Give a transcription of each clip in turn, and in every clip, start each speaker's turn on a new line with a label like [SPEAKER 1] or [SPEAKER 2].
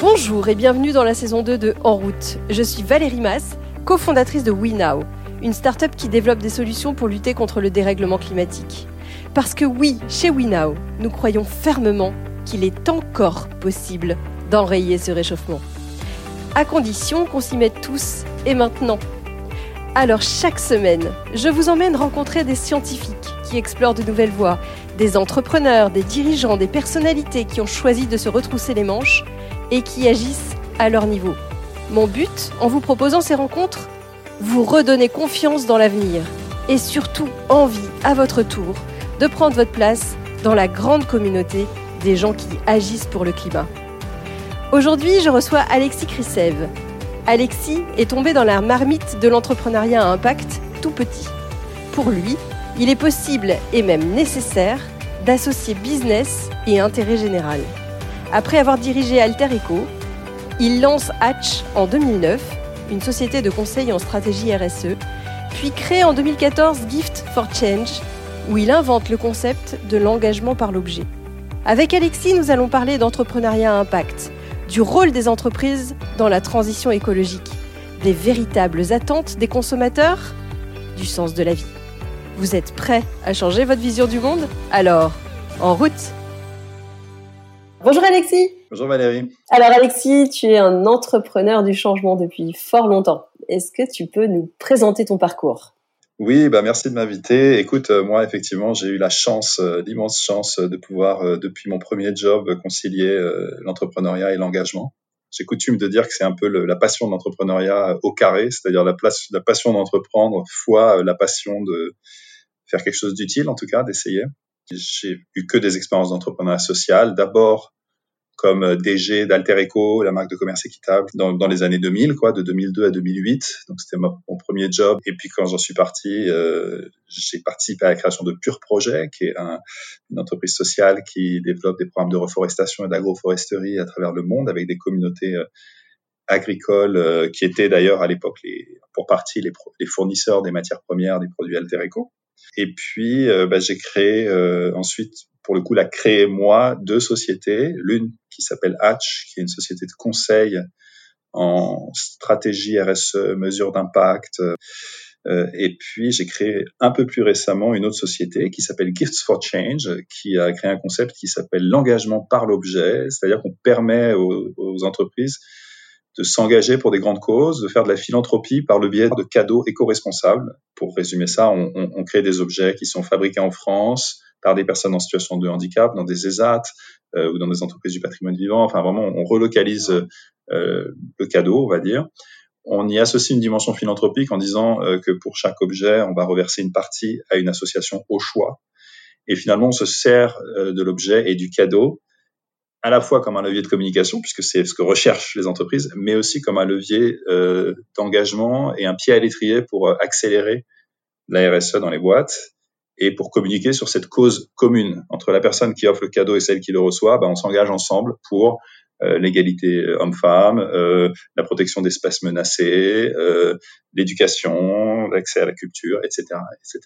[SPEAKER 1] Bonjour et bienvenue dans la saison 2 de En route. Je suis Valérie Mass, cofondatrice de WeNow, une start-up qui développe des solutions pour lutter contre le dérèglement climatique. Parce que oui, chez WeNow, nous croyons fermement qu'il est encore possible d'enrayer ce réchauffement. À condition qu'on s'y mette tous et maintenant. Alors chaque semaine, je vous emmène rencontrer des scientifiques qui explorent de nouvelles voies, des entrepreneurs, des dirigeants, des personnalités qui ont choisi de se retrousser les manches et qui agissent à leur niveau. Mon but, en vous proposant ces rencontres, vous redonner confiance dans l'avenir et surtout envie, à votre tour, de prendre votre place dans la grande communauté des gens qui agissent pour le climat. Aujourd'hui, je reçois Alexis Krisev. Alexis est tombé dans la marmite de l'entrepreneuriat à impact tout petit. Pour lui, il est possible et même nécessaire d'associer business et intérêt général. Après avoir dirigé Alter Eco, il lance Hatch en 2009, une société de conseil en stratégie RSE, puis crée en 2014 Gift for Change, où il invente le concept de l'engagement par l'objet. Avec Alexis, nous allons parler d'entrepreneuriat impact, du rôle des entreprises dans la transition écologique, des véritables attentes des consommateurs, du sens de la vie. Vous êtes prêts à changer votre vision du monde? Alors, en route Bonjour Alexis.
[SPEAKER 2] Bonjour Valérie.
[SPEAKER 1] Alors Alexis, tu es un entrepreneur du changement depuis fort longtemps. Est-ce que tu peux nous présenter ton parcours?
[SPEAKER 2] Oui, bah merci de m'inviter. Écoute, euh, moi effectivement, j'ai eu la chance, euh, l'immense chance de pouvoir, euh, depuis mon premier job, concilier l'entrepreneuriat et l'engagement. J'ai coutume de dire que c'est un peu la passion de l'entrepreneuriat au carré, c'est-à-dire la, la passion d'entreprendre fois la passion de faire quelque chose d'utile, en tout cas, d'essayer. J'ai eu que des expériences d'entrepreneuriat social. D'abord comme euh, DG d'Alter Eco, la marque de commerce équitable, dans, les années 2000, quoi, de 2002 à 2008. Donc c'était mon premier job. Et puis quand j'en suis parti, euh, j'ai participé à la création de Pure Projet, qui est un, une entreprise sociale qui développe des programmes de reforestation et d'agroforesterie à travers le monde avec des communautés euh, agricoles qui étaient d'ailleurs à l'époque pour partie les, les, fournisseurs des matières premières des produits Alter Eco. Et puis, bah, j'ai créé ensuite pour le coup, la créé moi deux sociétés. L'une qui s'appelle Hatch, qui est une société de conseil en stratégie RSE, mesures d'impact. Euh, et puis, j'ai créé un peu plus récemment une autre société qui s'appelle Gifts for Change, qui a créé un concept qui s'appelle l'engagement par l'objet, c'est-à-dire qu'on permet aux, aux, entreprises de s'engager pour des grandes causes, de faire de la philanthropie par le biais de cadeaux éco-responsables. Pour résumer ça, on, on, on crée des objets qui sont fabriqués en France, par des personnes en situation de handicap, dans des ESAT euh, ou dans des entreprises du patrimoine vivant. Enfin, vraiment, on relocalise euh, le cadeau, on va dire. On y associe une dimension philanthropique en disant euh, que pour chaque objet, on va reverser une partie à une association au choix. Et finalement, on se sert de l'objet et du cadeau à la fois comme un levier de communication, puisque c'est ce que recherchent les entreprises, mais aussi comme un levier euh, d'engagement et un pied à l'étrier pour accélérer la RSE dans les boîtes et pour communiquer sur cette cause commune entre la personne qui offre le cadeau et celle qui le reçoit, ben, on s'engage ensemble pour euh, l'égalité homme-femme, euh, la protection d'espèces menacées, euh, l'éducation, l'accès à la culture, etc., etc.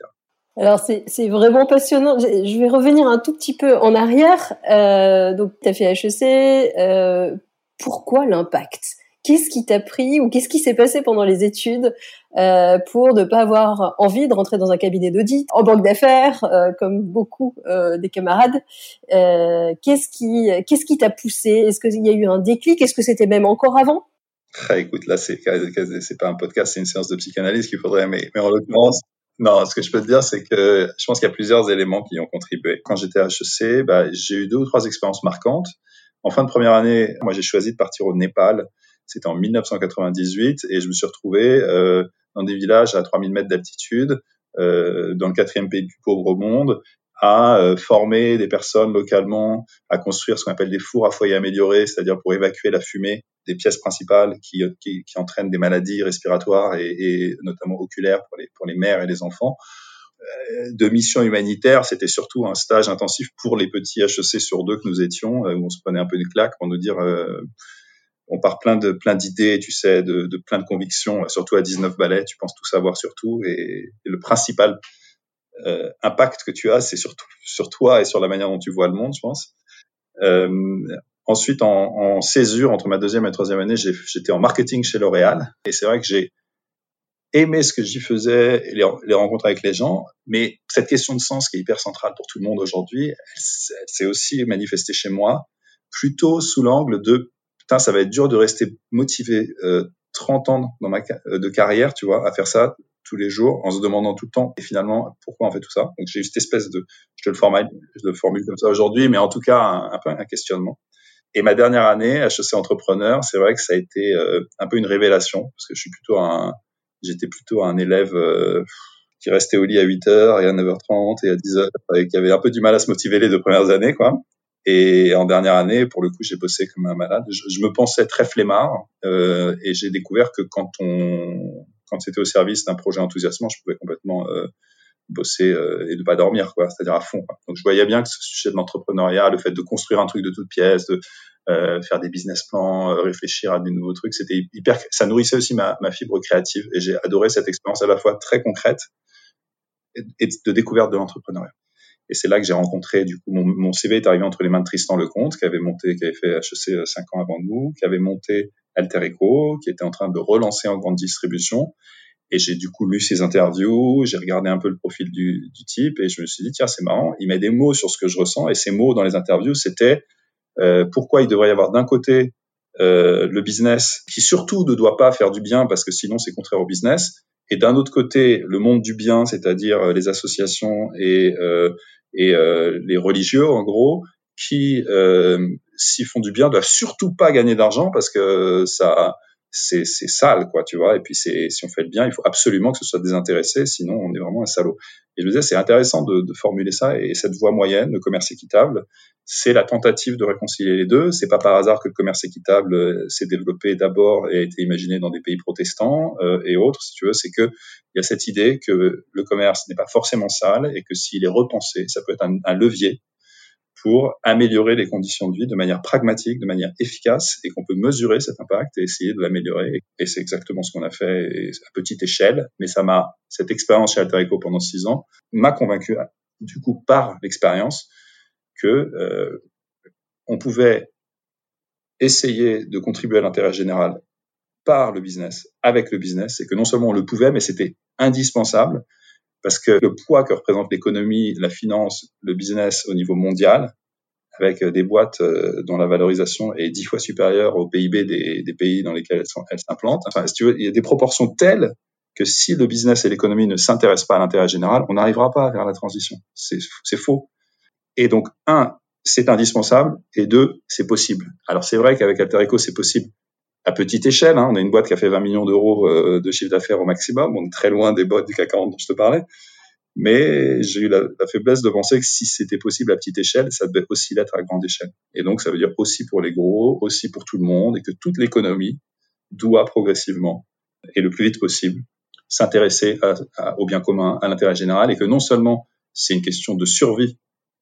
[SPEAKER 1] Alors c'est vraiment passionnant. Je vais revenir un tout petit peu en arrière. Euh, donc tu as fait HEC. Euh, pourquoi l'impact? Qu'est-ce qui t'a pris ou qu'est-ce qui s'est passé pendant les études euh, pour ne pas avoir envie de rentrer dans un cabinet d'audit, en banque d'affaires, euh, comme beaucoup euh, des camarades? Euh, Qu'est-ce qui qu'est-ce qui t'a poussé? Est-ce qu'il y a eu un déclic? Est-ce que c'était même encore avant?
[SPEAKER 2] Ah, Écoute, là c'est pas un podcast, c'est une séance de psychanalyse qu'il faudrait, mais, mais en l'occurrence. Non, ce que je peux te dire, c'est que je pense qu'il y a plusieurs éléments qui ont contribué. Quand j'étais à HEC, bah, j'ai eu deux ou trois expériences marquantes. En fin de première année, moi, j'ai choisi de partir au Népal c'était en 1998 et je me suis retrouvé euh, dans des villages à 3000 mètres d'altitude, euh, dans le quatrième pays du pauvre au monde, à euh, former des personnes localement à construire ce qu'on appelle des fours à foyer améliorés, c'est-à-dire pour évacuer la fumée des pièces principales qui, qui, qui entraînent des maladies respiratoires et, et, notamment oculaires pour les, pour les mères et les enfants. De mission humanitaire, c'était surtout un stage intensif pour les petits HEC sur deux que nous étions, où on se prenait un peu une claque pour nous dire on part plein de plein d'idées, tu sais, de, de, plein de convictions, surtout à 19 balais, tu penses tout savoir sur tout, et, le principal euh, impact que tu as, c'est surtout sur toi et sur la manière dont tu vois le monde, je pense. Euh, Ensuite, en, en, césure, entre ma deuxième et troisième année, j'étais en marketing chez L'Oréal. Et c'est vrai que j'ai aimé ce que j'y faisais, les, les, rencontres avec les gens. Mais cette question de sens qui est hyper centrale pour tout le monde aujourd'hui, elle, s'est aussi manifestée chez moi, plutôt sous l'angle de, putain, ça va être dur de rester motivé euh, 30 ans dans ma, euh, de carrière, tu vois, à faire ça tous les jours en se demandant tout le temps et finalement pourquoi on fait tout ça? Donc j'ai eu cette espèce de, je te le formule, comme ça aujourd'hui, mais en tout cas un peu un questionnement. Et ma dernière année, HEC entrepreneur, c'est vrai que ça a été euh, un peu une révélation parce que je suis plutôt un, j'étais plutôt un élève euh, qui restait au lit à 8 heures et à 9h30 et à 10 h et qui avait un peu du mal à se motiver les deux premières années, quoi. Et en dernière année, pour le coup, j'ai bossé comme un malade. Je, je me pensais très flemmard euh, et j'ai découvert que quand on, quand c'était au service d'un projet enthousiasmant, je pouvais complètement euh, bosser euh, et ne pas dormir, quoi, c'est-à-dire à fond. Quoi. Donc je voyais bien que ce sujet de l'entrepreneuriat, le fait de construire un truc de toutes pièces, de euh, faire des business plans, euh, réfléchir à des nouveaux trucs, c'était hyper, ça nourrissait aussi ma, ma fibre créative et j'ai adoré cette expérience à la fois très concrète et, de découverte de l'entrepreneuriat. Et c'est là que j'ai rencontré, du coup, mon, mon, CV est arrivé entre les mains de Tristan Lecomte, qui avait monté, qui avait fait HEC cinq ans avant nous, qui avait monté Alter Eco, qui était en train de relancer en grande distribution, et j'ai du coup lu ses interviews, j'ai regardé un peu le profil du, du, type et je me suis dit, tiens, c'est marrant, il met des mots sur ce que je ressens et ces mots dans les interviews, c'était euh, pourquoi il devrait y avoir d'un côté euh, le business qui surtout ne doit pas faire du bien parce que sinon c'est contraire au business, et d'un autre côté le monde du bien, c'est-à-dire euh, les associations et, euh, et euh, les religieux en gros, qui s'y font du bien doivent surtout pas gagner d'argent parce que ça c'est sale, quoi, tu vois. Et puis, c'est si on fait le bien, il faut absolument que ce soit désintéressé, sinon on est vraiment un salaud. Et je disais, c'est intéressant de, formuler ça. Et cette voie moyenne, le commerce équitable, c'est la tentative de réconcilier les deux. C'est pas par hasard que le commerce équitable euh, s'est développé d'abord et a été imaginé dans des pays protestants euh, et autres, si tu veux. C'est que il y a cette idée que le commerce n'est pas forcément sale et que s'il est repensé, ça peut être un levier pour améliorer les conditions de vie de manière pragmatique, de manière efficace, et qu'on peut mesurer cet impact et essayer de l'améliorer. Et c'est exactement ce qu'on a fait à petite échelle. Mais ça m'a, cette expérience chez Alterico pendant six ans m'a convaincu, du coup, par l'expérience, que euh, on pouvait essayer de contribuer à l'intérêt général par le business, avec le business, et que non seulement on le pouvait, mais c'était indispensable parce que le poids que représente l'économie, la finance, le business au niveau mondial, avec euh, des boîtes euh, dont la valorisation est dix fois supérieure au PIB des, pays dans lesquels elles s'implantent. Enfin, si tu veux, il y a des proportions telles que si le business et l'économie ne s'intéressent pas à l'intérêt général, on n'arrivera pas faire la transition. C'est faux. Et donc, un, c'est indispensable, et deux, c'est possible. Alors c'est vrai qu'avec Alterico, c'est possible à petite échelle. Hein. On a une boîte qui a fait 20 millions d'euros euh, de chiffre d'affaires au maximum. On est très loin des boîtes du CAC 40 dont je te parlais. Mais j'ai eu la, faiblesse de penser que si c'était possible à petite échelle, ça devait aussi l'être à grande échelle. Et donc, ça veut dire aussi pour les gros, aussi pour tout le monde, et que toute l'économie doit progressivement, et le plus vite possible, s'intéresser au bien commun, à l'intérêt général, et que non seulement c'est une question de survie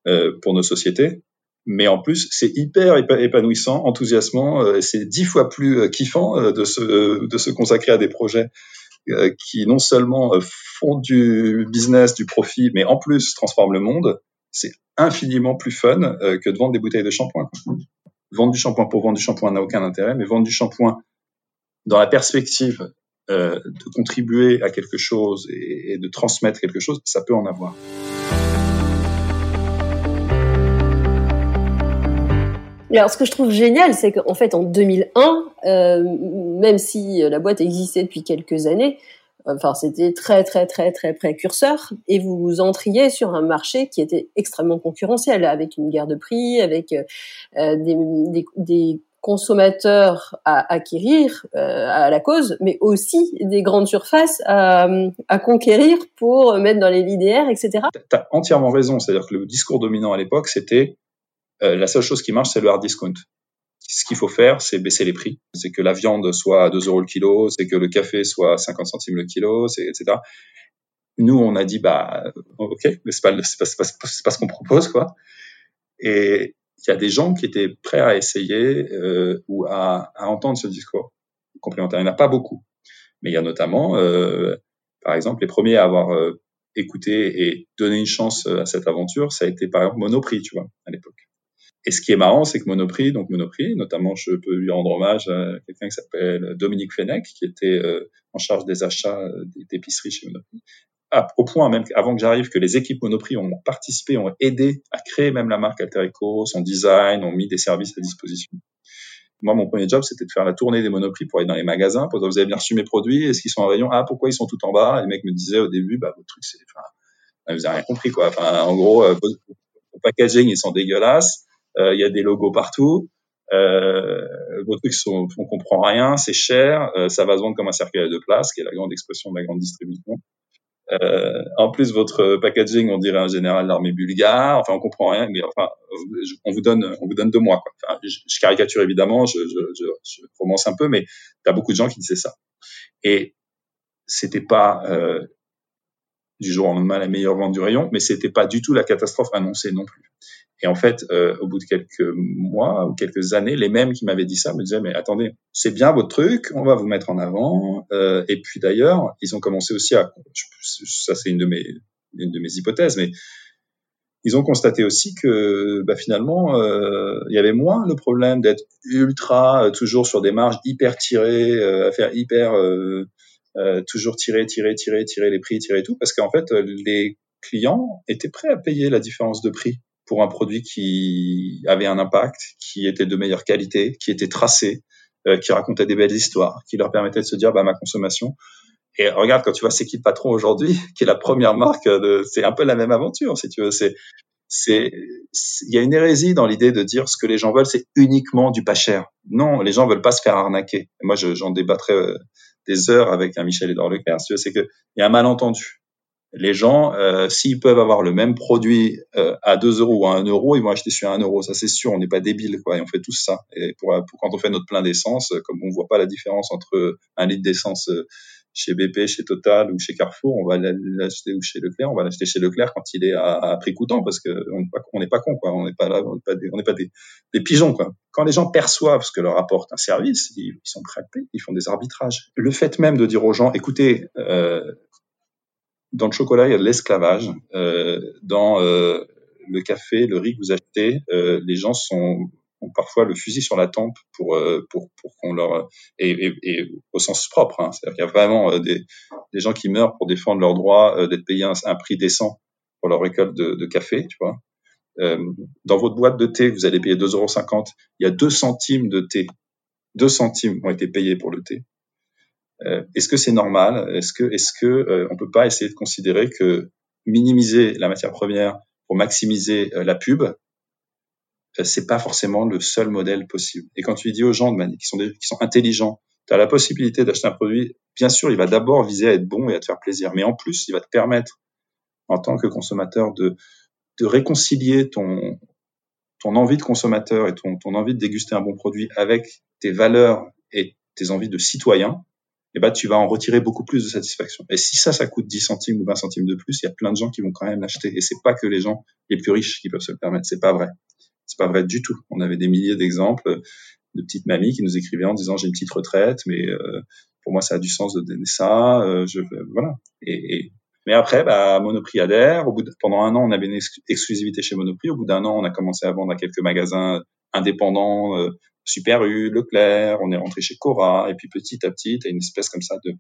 [SPEAKER 2] euh, pour nos sociétés, mais en plus c'est hyper épanouissant, enthousiasmant, euh, c'est dix fois plus euh, kiffant euh, de se de se consacrer à des projets qui non seulement font du business, du profit, mais en plus transforment le monde. C'est infiniment plus fun que de vendre des bouteilles de shampoing. Vendre du shampoing pour vendre du shampoing n'a aucun intérêt, mais vendre du shampoing dans la perspective de contribuer à quelque chose et, et de transmettre quelque chose, ça peut en avoir.
[SPEAKER 3] Alors, ce que je trouve génial, c'est qu'en fait, en 2001, euh, même si la boîte existait depuis quelques années, enfin, c'était très, très, très, très précurseur, et vous entriez sur un marché qui était extrêmement concurrentiel, avec une guerre de prix, avec euh, des, des, des, consommateurs à acquérir euh, à la cause, mais aussi des grandes surfaces à, à conquérir pour mettre dans les LIDR, etc.
[SPEAKER 2] Tu as entièrement raison, c'est-à-dire que le discours dominant à l'époque, c'était euh, la seule chose qui marche, c'est le hard discount. Ce qu'il faut faire, c'est baisser les prix. C'est que la viande soit à 2 euros le kilo, c'est que le café soit à 50 centimes le kilo, etc. Nous, on a dit, bah, ok, mais c'est pas, pas, pas, pas, ce qu'on propose, quoi. Et il y a des gens qui étaient prêts à essayer euh, ou à, à, entendre ce discours complémentaire. Il n'y en a pas beaucoup, mais il y a notamment, euh, par exemple, les premiers à avoir euh, écouté et donné une chance à cette aventure, ça a été par exemple Monoprix, tu vois, à l'époque. Et ce qui est marrant, c'est que Monoprix, donc Monoprix, notamment, je peux lui rendre hommage à quelqu'un qui s'appelle Dominique Fenech, qui était euh, en charge des achats euh, d'épicerie chez Monoprix. Ah, au point même avant que j'arrive, que les équipes Monoprix ont participé, ont aidé à créer même la marque Alterico, son design, ont mis des services à disposition. Moi, mon premier job, c'était de faire la tournée des Monoprix pour aller dans les magasins, pour dire, vous avez bien reçu mes produits, est-ce qu'ils sont en rayon Ah, pourquoi ils sont tout en bas? Et les mecs me disaient au début, bah, votre truc, c'est, enfin, vous avez rien compris, quoi. Enfin, en gros, euh, vos packaging, ils sont dégueulasses il y a des logos partout. Euh, vos trucs sont, on comprend rien, c'est cher, euh, ça va se vendre comme un cercueil de place, qui est la grande expression de la grande distribution. Euh, en plus, votre packaging, on dirait un général de l'armée bulgare. Enfin, on comprend rien, mais enfin, on vous donne, on vous donne deux mois. Quoi. Enfin, je, je, caricature évidemment, je, je, je, je romance un peu, mais t'as beaucoup de gens qui disaient ça. Et c'était pas euh, du jour au lendemain la meilleure vente du rayon, mais c'était pas du tout la catastrophe annoncée non plus. Et en fait, euh, au bout de quelques mois ou quelques années, les mêmes qui m'avaient dit ça me disaient mais attendez, c'est bien votre truc, on va vous mettre en avant. Euh, et puis d'ailleurs, ils ont commencé aussi à, ça c'est une de mes une de mes hypothèses, mais ils ont constaté aussi que bah, finalement, euh, il y avait moins le problème d'être ultra euh, toujours sur des marges hyper tirées, euh, à faire hyper euh, toujours tirer, tirer, tirer, tirer les prix, tirer tout, parce qu'en fait, les clients étaient prêts à payer la différence de prix pour un produit qui avait un impact, qui était de meilleure qualité, qui était tracé, euh, qui racontait des belles histoires, qui leur permettait de se dire bah ma consommation. Et regarde quand tu vois c'est qui le patron aujourd'hui, qui est la première marque de, c'est un peu la même aventure si tu veux. C'est c'est il y a une hérésie dans l'idée de dire ce que les gens veulent c'est uniquement du pas cher. Non, les gens veulent pas se faire arnaquer. Moi j'en débattrai euh, des heures avec un Michel Edouard Leclerc. Si c'est que il y a un malentendu les gens, euh, s'ils peuvent avoir le même produit euh, à 2 euros ou à 1 euro, ils vont acheter sur 1 euro. Ça, c'est sûr. On n'est pas débile, quoi. Et on fait tous ça. Et pour, pour quand on fait notre plein d'essence, comme on voit pas la différence entre un litre d'essence euh, chez BP, chez Total ou chez Carrefour, on va l'acheter ou chez Leclerc. On va l'acheter chez Leclerc quand il est à, à prix coûtant parce que on n'est pas, pas con, quoi. On n'est pas là, on n'est pas, des, on pas des, des, pigeons, quoi. Quand les gens perçoivent ce que leur apporte un service, ils, ils sont à payer. Ils font des arbitrages. Le fait même de dire aux gens, écoutez, euh, dans le chocolat, il y a de l'esclavage. Euh, dans euh, le café, le riz que vous achetez, euh, les gens sont ont parfois le fusil sur la tempe pour euh, pour pour qu'on leur et, et, et, au sens propre. Hein, C'est-à-dire qu'il y a vraiment euh, des des gens qui meurent pour défendre leur droit d'être payés un, un, prix décent pour leur récolte de, de café, tu vois. dans votre boîte de thé, vous allez payer 2,50 euros. Il y a 2 centimes de thé. 2 centimes ont été payés pour le thé. Euh, est-ce que c'est normal? Est-ce que est-ce que euh, on peut pas essayer de considérer que minimiser la matière première pour maximiser euh, la pub, c'est pas forcément le seul modèle possible? Et quand tu dis aux gens de qui sont des, qui sont intelligents, tu as la possibilité d'acheter un produit, bien sûr, il va d'abord viser à être bon et à te faire plaisir, mais en plus, il va te permettre en tant que consommateur de de réconcilier ton ton envie de consommateur et ton, ton envie de déguster un bon produit avec tes valeurs et tes envies de citoyen, eh ben, tu vas en retirer beaucoup plus de satisfaction. Et si ça, ça coûte 10 centimes ou 20 centimes de plus, il y a plein de gens qui vont quand même l'acheter. Et c'est pas que les gens les plus riches qui peuvent se le permettre. C'est pas vrai. C'est pas vrai du tout. On avait des milliers d'exemples de petites mamies qui nous écrivaient en disant j'ai une petite retraite, mais euh, pour moi ça a du sens de donner ça. Euh, voilà. Et, mais après, bah, Monoprix adhère. Au bout de, pendant un an, on avait une exclusivité chez Monoprix. Au bout d'un an, on a commencé à vendre à quelques magasins indépendants, euh, Super U, Leclerc, on est rentré chez Cora, et puis petit à petit, tu as une espèce comme ça de,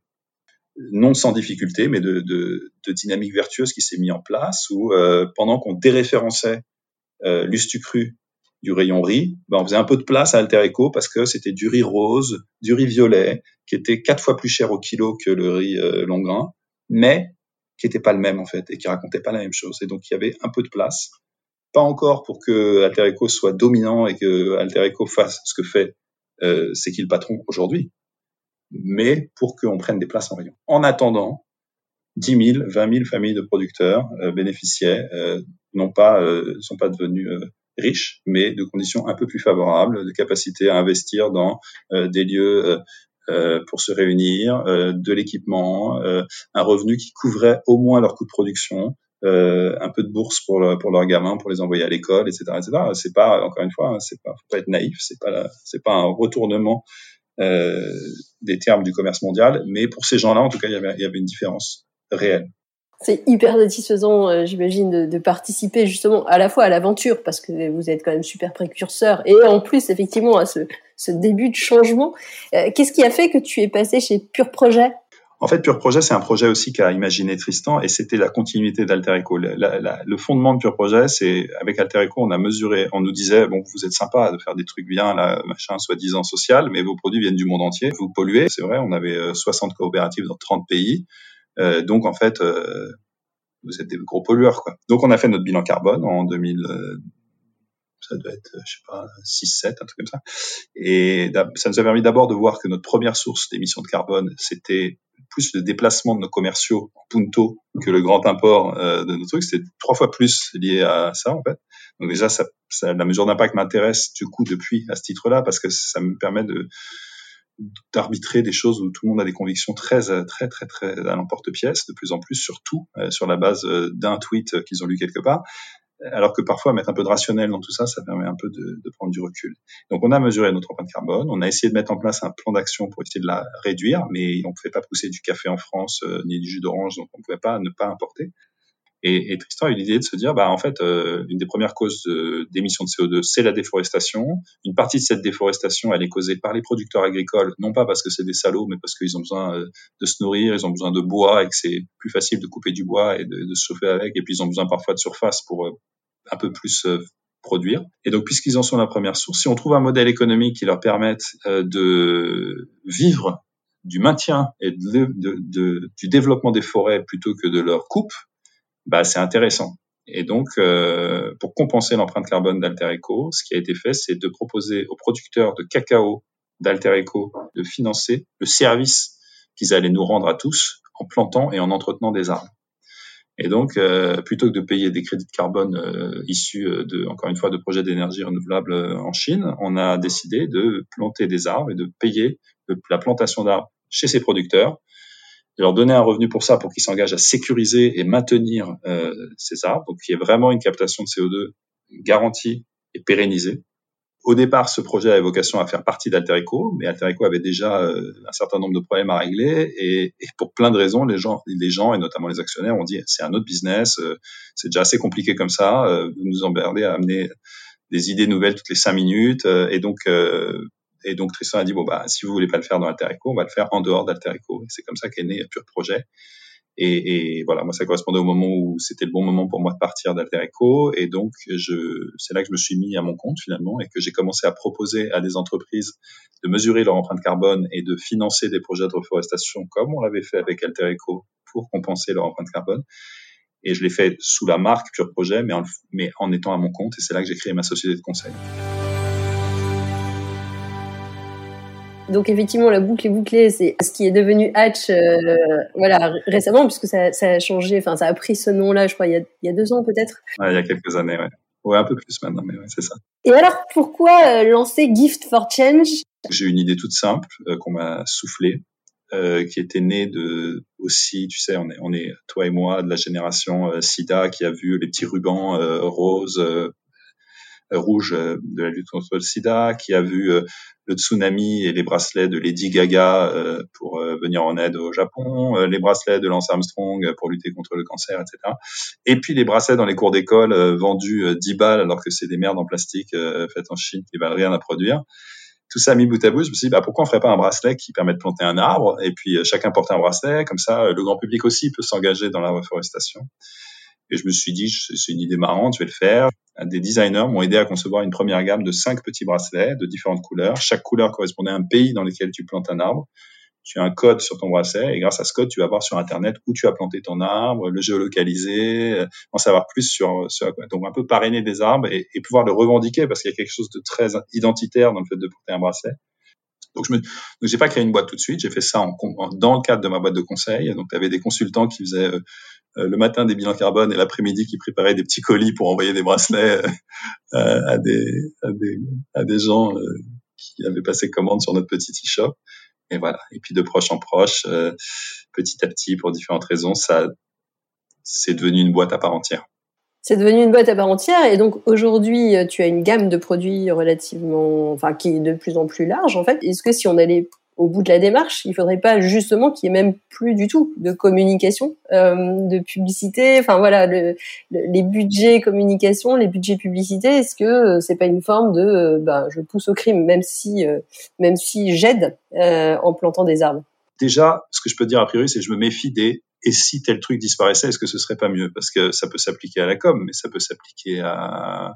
[SPEAKER 2] non sans difficulté, mais de, de, de dynamique vertueuse qui s'est mis en place, où euh, pendant qu'on déréférençait euh, l'ustucru du rayon riz, ben on faisait un peu de place à Alter Eco parce que c'était du riz rose, du riz violet, qui était quatre fois plus cher au kilo que le riz euh, long grain, mais qui était pas le même en fait et qui racontait pas la même chose. Et donc il y avait un peu de place pas encore pour que Alter Eco soit dominant et que Alter Eco fasse ce que fait euh, c'est qui le patron aujourd'hui, mais pour qu'on prenne des places en rayon. En attendant, 10 000, 20 000 familles de producteurs euh, bénéficiaient, euh, non pas, euh, sont pas devenus euh, riches, mais de conditions un peu plus favorables, de capacité à investir dans euh, des lieux pour se réunir, de l'équipement, un revenu qui couvrait au moins leur coût de production, euh, un peu de bourse pour, pour leurs gamins, pour les envoyer à l'école, etc., etc. C'est pas, encore une fois, c'est pas, faut pas être naïf, c'est pas, c'est pas un retournement euh, des termes du commerce mondial, mais pour ces gens-là, en tout cas, il y avait, y avait une différence réelle.
[SPEAKER 3] C'est hyper satisfaisant, euh, j'imagine, de, participer justement à la fois à l'aventure, parce que vous êtes quand même super précurseur, et en plus, effectivement, à ce, début de changement. Qu'est-ce qui a fait que tu es passé chez Pure Projet?
[SPEAKER 2] En fait, Pure Projet, c'est un projet aussi qu'a imaginé Tristan et c'était la continuité d'Alter Eco. Le, fondement de Pure Projet, c'est avec Alter Eco, on a mesuré, on nous disait, bon, vous êtes sympa de faire des trucs bien, là, machin, soi-disant social, mais vos produits viennent du monde entier. Vous polluez, c'est vrai, on avait 60 euh, coopératives dans 30 pays. Euh, donc, en fait, euh, vous êtes des gros pollueurs, quoi. Donc, on a fait notre bilan carbone en 2000, ça doit être, je sais pas, 6, 7, un truc comme ça. Et ça nous a permis d'abord de voir que notre première source d'émissions de carbone, c'était plus le déplacement de nos commerciaux en punto que le grand import euh, de nos trucs. C'était trois fois plus lié à ça, en fait. Donc déjà, ça, ça la mesure d'impact m'intéresse du coup depuis à ce titre-là parce que ça me permet de d'arbitrer des choses où tout le monde a des convictions très très très très à l'emporte-pièce de plus en plus surtout euh, sur la base euh, d'un tweet qu'ils ont lu quelque part alors que parfois mettre un peu de rationnel dans tout ça, ça permet un peu de, prendre du recul. Donc on a mesuré notre empreinte carbone, on a essayé de mettre en place un plan d'action pour essayer de la réduire, mais on ne pouvait pas pousser du café en France euh, ni du jus d'orange, donc on ne pouvait pas ne pas importer. Et, et, Tristan a eu l'idée de se dire, bah en fait, euh, une des premières causes d'émissions de, CO2, c'est la déforestation. Une partie de cette déforestation, elle est causée par les producteurs agricoles, non pas parce que c'est des salauds, mais parce qu'ils ont besoin euh, de se nourrir, ils ont besoin de bois et que c'est plus facile de couper du bois et de, de, se chauffer avec. Et puis ils ont besoin parfois de surface pour euh, un peu plus produire. Et donc, puisqu'ils en sont la première source, si on trouve un modèle économique qui leur permette de vivre du maintien et de, de, du développement des forêts plutôt que de leur coupe, bah, c'est intéressant. Et donc, euh, pour compenser l'empreinte carbone d'Alter Eco, ce qui a été fait, c'est de proposer aux producteurs de cacao d'Alter Eco de financer le service qu'ils allaient nous rendre à tous en plantant et en entretenant des arbres. Et donc, euh, plutôt que de payer des crédits de carbone euh, issus de, encore une fois, de projets d'énergie renouvelable en Chine, on a décidé de planter des arbres et de payer la plantation d'arbres chez ces producteurs de leur donner un revenu pour ça, pour qu'ils s'engagent à sécuriser et maintenir euh, ces arbres, donc qu'il y ait vraiment une captation de CO2 garantie et pérennisée. Au départ, ce projet avait vocation à faire partie d'Alterico, mais Alterico avait déjà euh, un certain nombre de problèmes à régler, et, et, pour plein de raisons, les gens, les gens et notamment les actionnaires ont dit c'est un autre business, euh, c'est déjà assez compliqué comme ça, euh, vous nous emmerdez à amener des idées nouvelles toutes les cinq minutes, et donc et donc Tristan a dit bon bah si vous voulez pas le faire dans Alterico, on va le faire en dehors d'Alterico. C'est comme ça qu'est né Pure Projet. Et, voilà, moi ça correspondait au moment où c'était le bon moment pour moi de partir d'Alterico. Et donc je, c'est là que je me suis mis à mon compte finalement et que j'ai commencé à proposer à des entreprises de mesurer leur empreinte carbone et de financer des projets de reforestation comme on l'avait fait avec Alterico pour compenser leur empreinte carbone. Et je l'ai fait sous la marque Pure Projet, mais en, mais en étant à mon compte. Et c'est là que j'ai créé ma société de conseil.
[SPEAKER 3] Donc effectivement, la boucle est bouclée. C'est ce qui est devenu Hatch, euh, voilà, récemment, puisque ça, ça, a changé. Enfin, ça a pris ce nom-là, je crois, il y a, il y a deux ans peut-être.
[SPEAKER 2] Ouais, il y a quelques années, ouais. Ouais, un peu plus maintenant, mais ouais, c'est ça.
[SPEAKER 3] Et alors, pourquoi euh, lancer Gift for Change?
[SPEAKER 2] J'ai une idée toute simple euh, qu'on m'a soufflée, euh, qui était née de aussi, tu sais, on est, on est toi et moi de la génération SIDA qui a vu les petits rubans roses rouge euh, de la lutte contre le sida, qui a vu euh, le tsunami et les bracelets de Lady Gaga euh, pour venir en aide au Japon, les bracelets de Lance Armstrong pour lutter contre le cancer, etc. Et puis les bracelets dans les cours d'école vendus 10 balles alors que c'est des merdes en plastique faites en Chine qui valent rien à produire tout ça mis bout à bout, je me suis dit, bah, pourquoi on ferait pas un bracelet qui permet de planter un arbre et puis chacun porte un bracelet, comme ça le grand public aussi peut s'engager dans la reforestation. Et je me suis dit, c'est une idée marrante, je vais le faire. Des designers m'ont aidé à concevoir une première gamme de cinq petits bracelets de différentes couleurs. Chaque couleur correspondait à un pays dans lequel tu plantes un arbre. Tu as un code sur ton bracelet et grâce à ce code, tu vas voir sur Internet où tu as planté ton arbre, le géolocaliser, euh, en savoir plus sur, donc un peu parrainer des arbres et pouvoir le revendiquer parce qu'il y a quelque chose de très identitaire dans le fait de porter un bracelet. Donc, je me, j'ai pas créé une boîte tout de suite. J'ai fait ça en, dans le cadre de ma boîte de conseil. Donc, tu avais des consultants qui faisaient euh, euh, le matin des bilans carbone et l'après-midi qui préparaient des petits colis pour envoyer des bracelets euh, à, des, à, des, à des gens qui avaient passé commande sur notre petit e-shop. Et voilà. Et puis de proche en proche, petit à petit, pour différentes raisons, ça, c'est devenu une boîte à part entière.
[SPEAKER 3] C'est devenu une boîte à part entière et donc aujourd'hui tu as une gamme de produits relativement, enfin qui est de plus en plus large en fait. Est-ce que si on allait au bout de la démarche. Il faudrait pas justement qu'il y ait même plus du tout de communication, euh, de publicité? Enfin voilà, les budgets communication, les budgets publicité. Est-ce que euh, c'est pas une forme de, euh, ben, je pousse au crime, même si, même si j'aide en plantant des arbres.
[SPEAKER 2] Déjà, ce que je peux dire a priori, c'est que je me méfie des et si tel truc disparaissait, est-ce que ce serait pas mieux? Parce que ça peut s'appliquer à la com, mais ça peut s'appliquer à,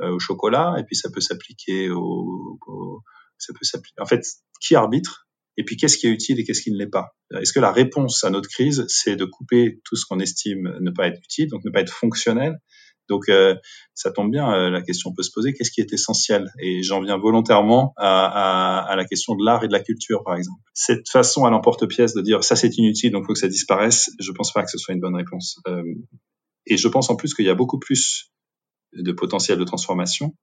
[SPEAKER 2] au chocolat, et puis ça peut s'appliquer au, au ça peut s'appliquer. En fait, qui arbitre et puis qu'est-ce qui est utile et qu'est-ce qui ne l'est pas? Est-ce que la réponse à notre crise, c'est de couper tout ce qu'on estime ne pas être utile, donc ne pas être fonctionnel donc euh, ça tombe bien, euh, la question peut se poser, qu'est-ce qui est essentiel? Et j'en viens volontairement à, la question de l'art et de la culture, par exemple. Cette façon à l'emporte-pièce de dire ça c'est inutile, donc il faut que ça disparaisse, je pense pas que ce soit une bonne réponse. Euh, et je pense en plus qu'il y a beaucoup plus de potentiel de transformation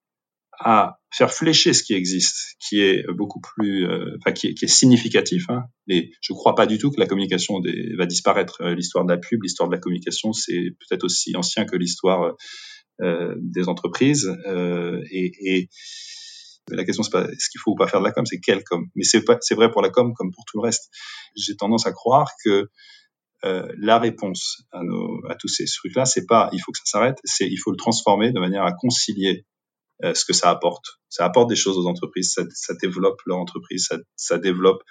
[SPEAKER 2] à faire flécher ce qui existe, qui est beaucoup plus, euh, enfin qui, est, qui, est, significatif. Hein. Et je ne crois pas du tout que la communication des, va disparaître. Euh, l'histoire de la pub, l'histoire de la communication, c'est peut-être aussi ancien que l'histoire euh, des entreprises. Euh, et, et, la question c'est pas ce qu'il faut ou pas faire de la com, c'est quelle com? Mais c'est c'est vrai pour la com comme pour tout le reste. J'ai tendance à croire que euh, la réponse à, nos, à tous ces trucs-là, c'est pas il faut que ça s'arrête, c'est il faut le transformer de manière à concilier euh, ce que ça apporte. Ça apporte des choses aux entreprises, ça, ça développe leur entreprise, ça, ça développe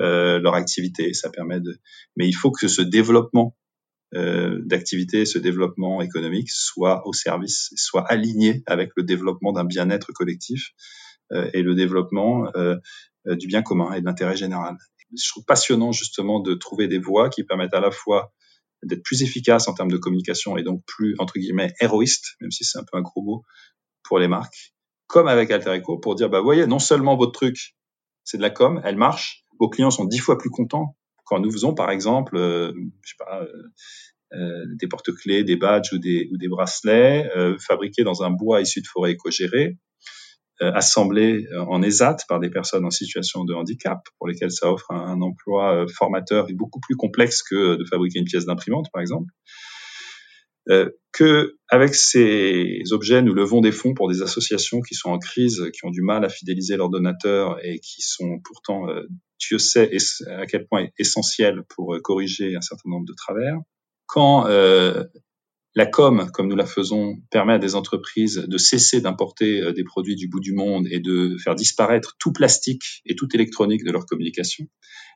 [SPEAKER 2] euh, leur activité, ça permet de. Mais il faut que ce développement euh, d'activité, ce développement économique soit au service, soit aligné avec le développement d'un bien-être collectif euh, et le développement euh, euh, du bien commun et de l'intérêt général. Je trouve passionnant justement de trouver des voies qui permettent à la fois d'être plus efficaces en termes de communication et donc plus entre guillemets héroïste, même si c'est un peu un gros mot, pour les marques, comme avec Alter Eco, pour dire, bah, voyez, non seulement votre truc, c'est de la com, elle marche, vos clients sont dix fois plus contents quand nous faisons, par exemple, euh, je sais pas, euh, euh des porte-clés, des badges ou des, ou des bracelets euh, fabriqués dans un bois issu de forêts éco-gérées, euh, assemblés en ESAT par des personnes en situation de handicap, pour lesquelles ça offre un emploi formateur et beaucoup plus complexe que de fabriquer une pièce d'imprimante, par exemple. Euh, que avec ces objets, nous levons des fonds pour des associations qui sont en crise, qui ont du mal à fidéliser leurs donateurs et qui sont pourtant, euh, Dieu sait à quel point essentiels pour euh, corriger un certain nombre de travers. Quand euh, la com, comme nous la faisons, permet à des entreprises de cesser d'importer euh, des produits du bout du monde et de faire disparaître tout plastique et tout électronique de leur communication.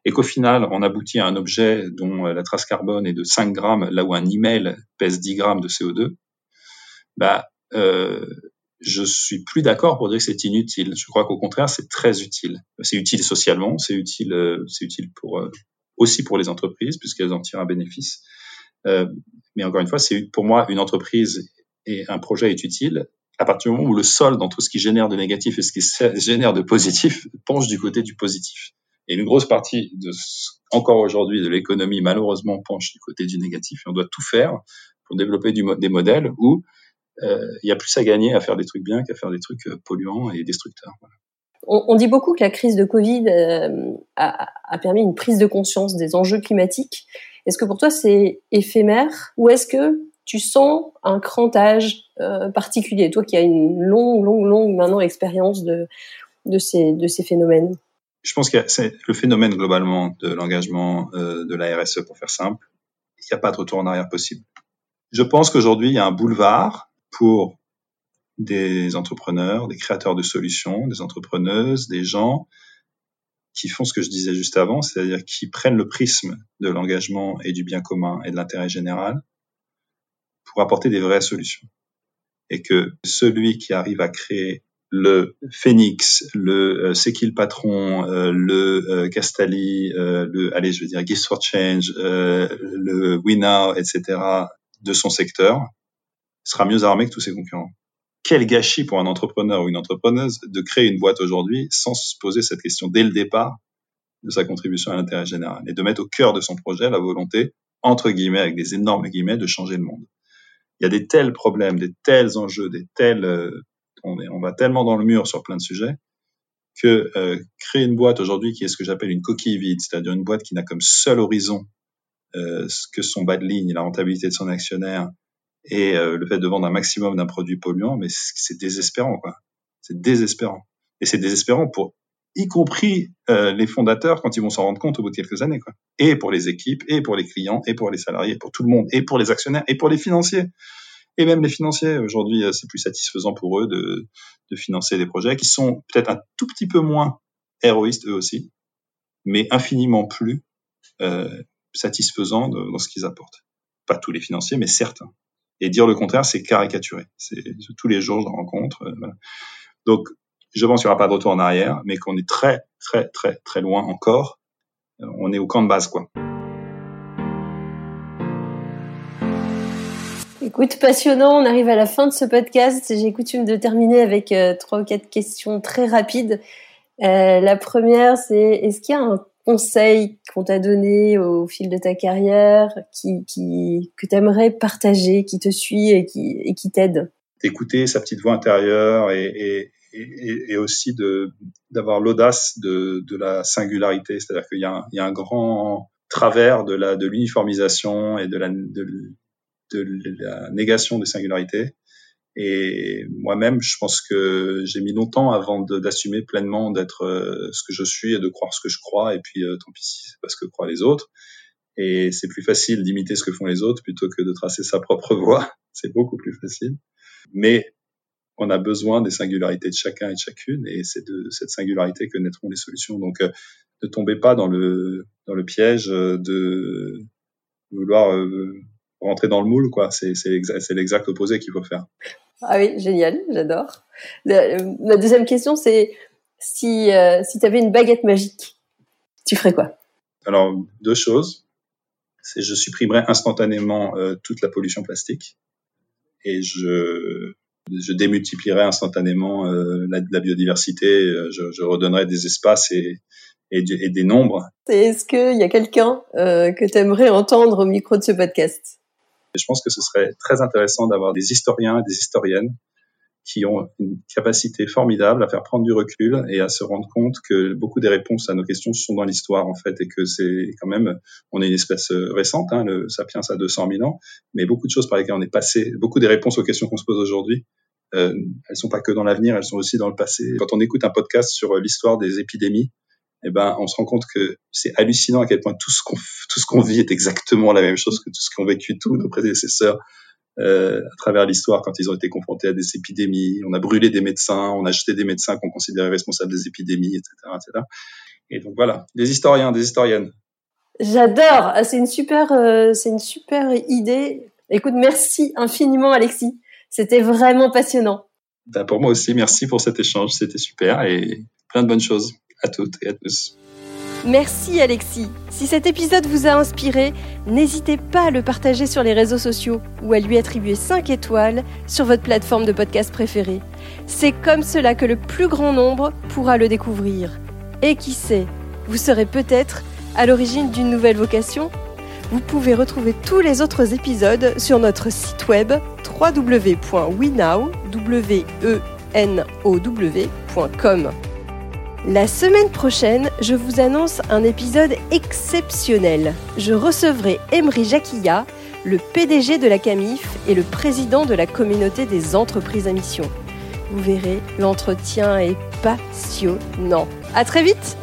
[SPEAKER 2] Et qu'au final, on aboutit à un objet dont euh, la trace carbone est de 5 grammes, là où un email pèse 10 grammes de CO2. Bah, euh, je suis plus d'accord pour dire que c'est inutile. Je crois qu'au contraire, c'est très utile. C'est utile socialement, c'est utile, euh, c'est utile pour aussi pour les entreprises puisqu'elles en tirent un bénéfice. Euh, mais encore une fois, c'est pour moi une entreprise et un projet est utile à partir du moment où le sol dans tout ce qui génère de négatif et ce qui génère de positif penche du côté du positif. Et une grosse partie de encore aujourd'hui de l'économie malheureusement penche du côté du négatif. Et on doit tout faire pour développer des modèles où euh, il y a plus à gagner à faire des trucs bien qu'à faire des trucs euh, polluants et destructeurs.
[SPEAKER 3] On, dit beaucoup que la crise de Covid a, permis une prise de conscience des enjeux climatiques est-ce que pour toi c'est éphémère ou est-ce que tu sens un crantage euh, particulier, toi qui as une longue, longue, longue maintenant expérience de, de, ces, de ces phénomènes.
[SPEAKER 2] Je pense que c'est le phénomène globalement de l'engagement euh, de la RSE, pour faire simple, il n'y a pas de retour en arrière possible. Je pense qu'aujourd'hui, il y a un boulevard pour des entrepreneurs, des créateurs de solutions, des entrepreneuses, des gens qui font ce que je disais juste avant, c'est-à-dire qui prennent le prisme de l'engagement et du bien commun et de l'intérêt général pour apporter des vraies solutions. Et que celui qui arrive à créer le Phoenix, le euh, C'est qui le patron, euh, le euh, Castali, euh, le, allez, je veux dire Gifts for Change, euh, le WeNow, etc. de son secteur, sera mieux armé que tous ses concurrents quel gâchis pour un entrepreneur ou une entrepreneuse de créer une boîte aujourd'hui sans se poser cette question dès le départ de sa contribution à l'intérêt général et de mettre au cœur de son projet la volonté, entre guillemets, avec des énormes guillemets, de changer le monde. Il y a des tels problèmes, des tels enjeux, des tels, euh, on, est, on va tellement dans le mur sur plein de sujets que euh, créer une boîte aujourd'hui qui est ce que j'appelle une coquille vide, c'est-à-dire une boîte qui n'a comme seul horizon euh, que son bas de ligne, la rentabilité de son actionnaire et euh, le fait de vendre un maximum d'un produit polluant, mais c'est désespérant, quoi. C'est désespérant. Et c'est désespérant pour y compris euh, les fondateurs quand ils vont s'en rendre compte au bout de quelques années. Quoi. Et pour les équipes, et pour les clients, et pour les salariés, pour tout le monde, et pour les actionnaires, et pour les financiers. Et même les financiers, aujourd'hui, euh, c'est plus satisfaisant pour eux de, de financer des projets qui sont peut-être un tout petit peu moins héroïstes eux aussi, mais infiniment plus euh, satisfaisants dans ce qu'ils apportent. Pas tous les financiers, mais certains. Et dire le contraire, c'est caricaturer. C'est tous les jours, je rencontre. Euh. Donc, je pense qu'il n'y aura pas de retour en arrière, mais qu'on est très, très, très, très loin encore. Euh, on est au camp de base, quoi.
[SPEAKER 3] Écoute, passionnant, on arrive à la fin de ce podcast. J'ai coutume de terminer avec euh, trois ou quatre questions très rapides. La première, c'est est-ce qu'il y a un conseil qu'on t'a donné au fil de ta carrière qui, qui que tu aimerais partager, qui te suit et qui, et qui t'aide
[SPEAKER 2] D'écouter sa petite voix intérieure et, et, et, aussi d'avoir l'audace de, de la singularité, c'est-à-dire qu'il y, a un, y a un grand travers de la de l'uniformisation et de la de la négation des singularités. Et moi-même, je pense que j'ai mis longtemps avant d'assumer pleinement d'être euh, ce que je suis et de croire ce que je crois. Et puis, euh, tant pis si c'est parce que croient les autres. Et c'est plus facile d'imiter ce que font les autres plutôt que de tracer sa propre voie. C'est beaucoup plus facile. Mais on a besoin des singularités de chacun et de chacune, et c'est de cette singularité que naîtront les solutions. Donc, euh, ne tombez pas dans le dans le piège de vouloir rentrer dans le moule, quoi. C'est l'exact opposé qu'il faut faire.
[SPEAKER 3] Ah oui, génial, j'adore. La deuxième question, c'est si, euh, si tu avais une baguette magique, tu ferais quoi?
[SPEAKER 2] Alors, deux choses. C'est je supprimerais instantanément euh, toute la pollution plastique et je, je démultiplierais instantanément euh, la, la, biodiversité. Je, je, redonnerais des espaces et, et, et des nombres.
[SPEAKER 3] Est-ce qu'il y a quelqu'un que tu aimerais entendre au micro de ce podcast?
[SPEAKER 2] Et je pense que ce serait très intéressant d'avoir des historiens et des historiennes qui ont une capacité formidable à faire prendre du recul et à se rendre compte que beaucoup des réponses à nos questions sont dans l'histoire en fait et que c'est quand même on est une espèce récente hein, le sapiens a 200 000 ans mais beaucoup de choses par lesquelles on est passé beaucoup des réponses aux questions qu'on se pose aujourd'hui euh, elles sont pas que dans l'avenir elles sont aussi dans le passé. Quand on écoute un podcast sur l'histoire des épidémies eh ben, on se rend compte que c'est hallucinant à quel point tout ce qu'on tout ce qu'on vit est exactement la même chose que tout ce qu'ont vécu tous nos prédécesseurs euh, à travers l'histoire quand ils ont été confrontés à des épidémies. On a brûlé des médecins, on a jeté des médecins qu'on considérait responsables des épidémies, etc., etc. Et donc voilà, des historiens, des historiennes.
[SPEAKER 3] J'adore. Ah, c'est une super, euh, c'est une super idée. Écoute, merci infiniment, Alexis. C'était vraiment passionnant.
[SPEAKER 2] Ben, pour moi aussi, merci pour cet échange. C'était super et plein de bonnes choses à toutes et à tous.
[SPEAKER 3] Merci Alexis. Si cet épisode vous a inspiré, n'hésitez pas à le partager sur les réseaux sociaux ou à lui attribuer 5 étoiles sur votre plateforme de podcast préférée. C'est comme cela que le plus grand nombre pourra le découvrir. Et qui sait, vous serez peut-être à l'origine d'une nouvelle vocation Vous pouvez retrouver tous les autres épisodes sur notre site web www.wenow.com. La semaine prochaine, je vous annonce un épisode exceptionnel. Je recevrai Emery Jacquilla, le PDG de la CAMIF et le président de la communauté des entreprises à mission. Vous verrez, l'entretien est passionnant. À très vite